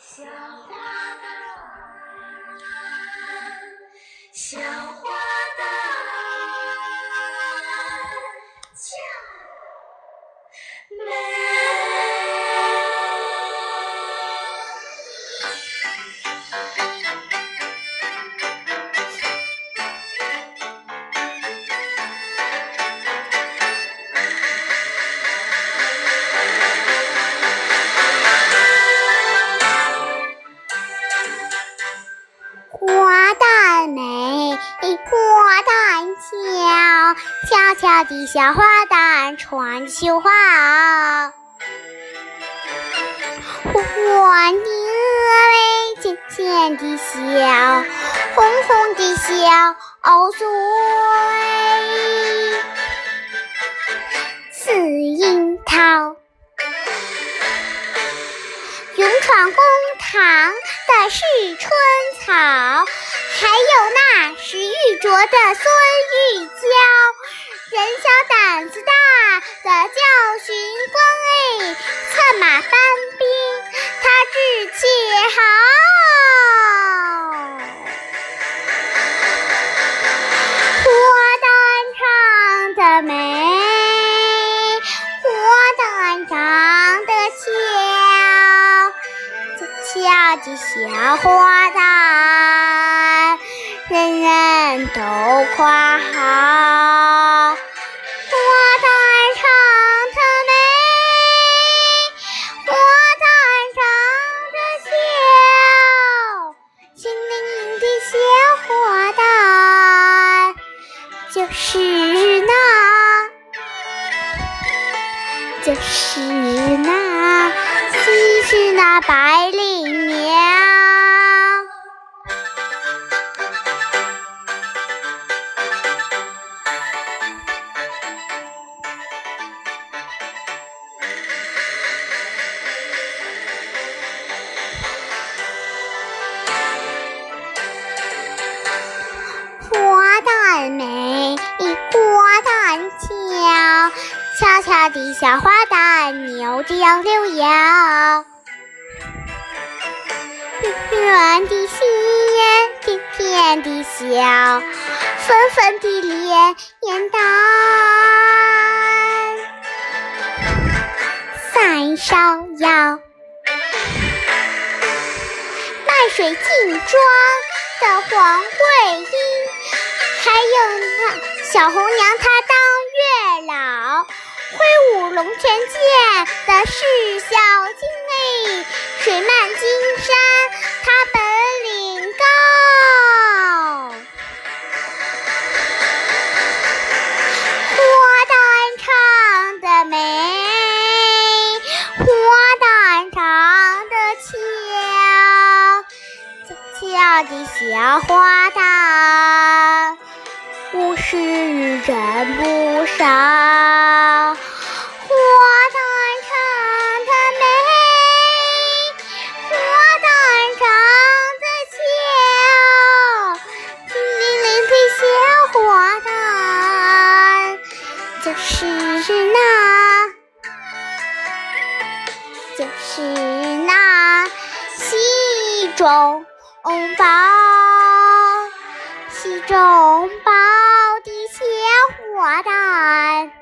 小花旦，小花旦，俏美。俏俏的小花旦穿着绣花袄，我的额尾，尖尖的笑，红红的小嘴，似樱桃。勇闯公堂的是春草，还有那时玉镯的孙玉娇。人小胆子大的叫荀官哎，策马搬兵他志气好。花旦长得美，花旦长得俏，俏的小花旦，人人都夸好。是那，就是那，就是那百灵俏的小花旦扭着杨柳腰。圆圆的心，甜甜的笑，粉粉的脸，脸蛋。三芍药，麦水镜妆的黄桂英，还有那小红娘她，挥舞龙泉剑的是小金哎，水漫金山她本领高。花旦唱得美，花旦唱得俏，俏的小花旦，无事人不少。就是那，就是那西中宝，西中宝的小花旦。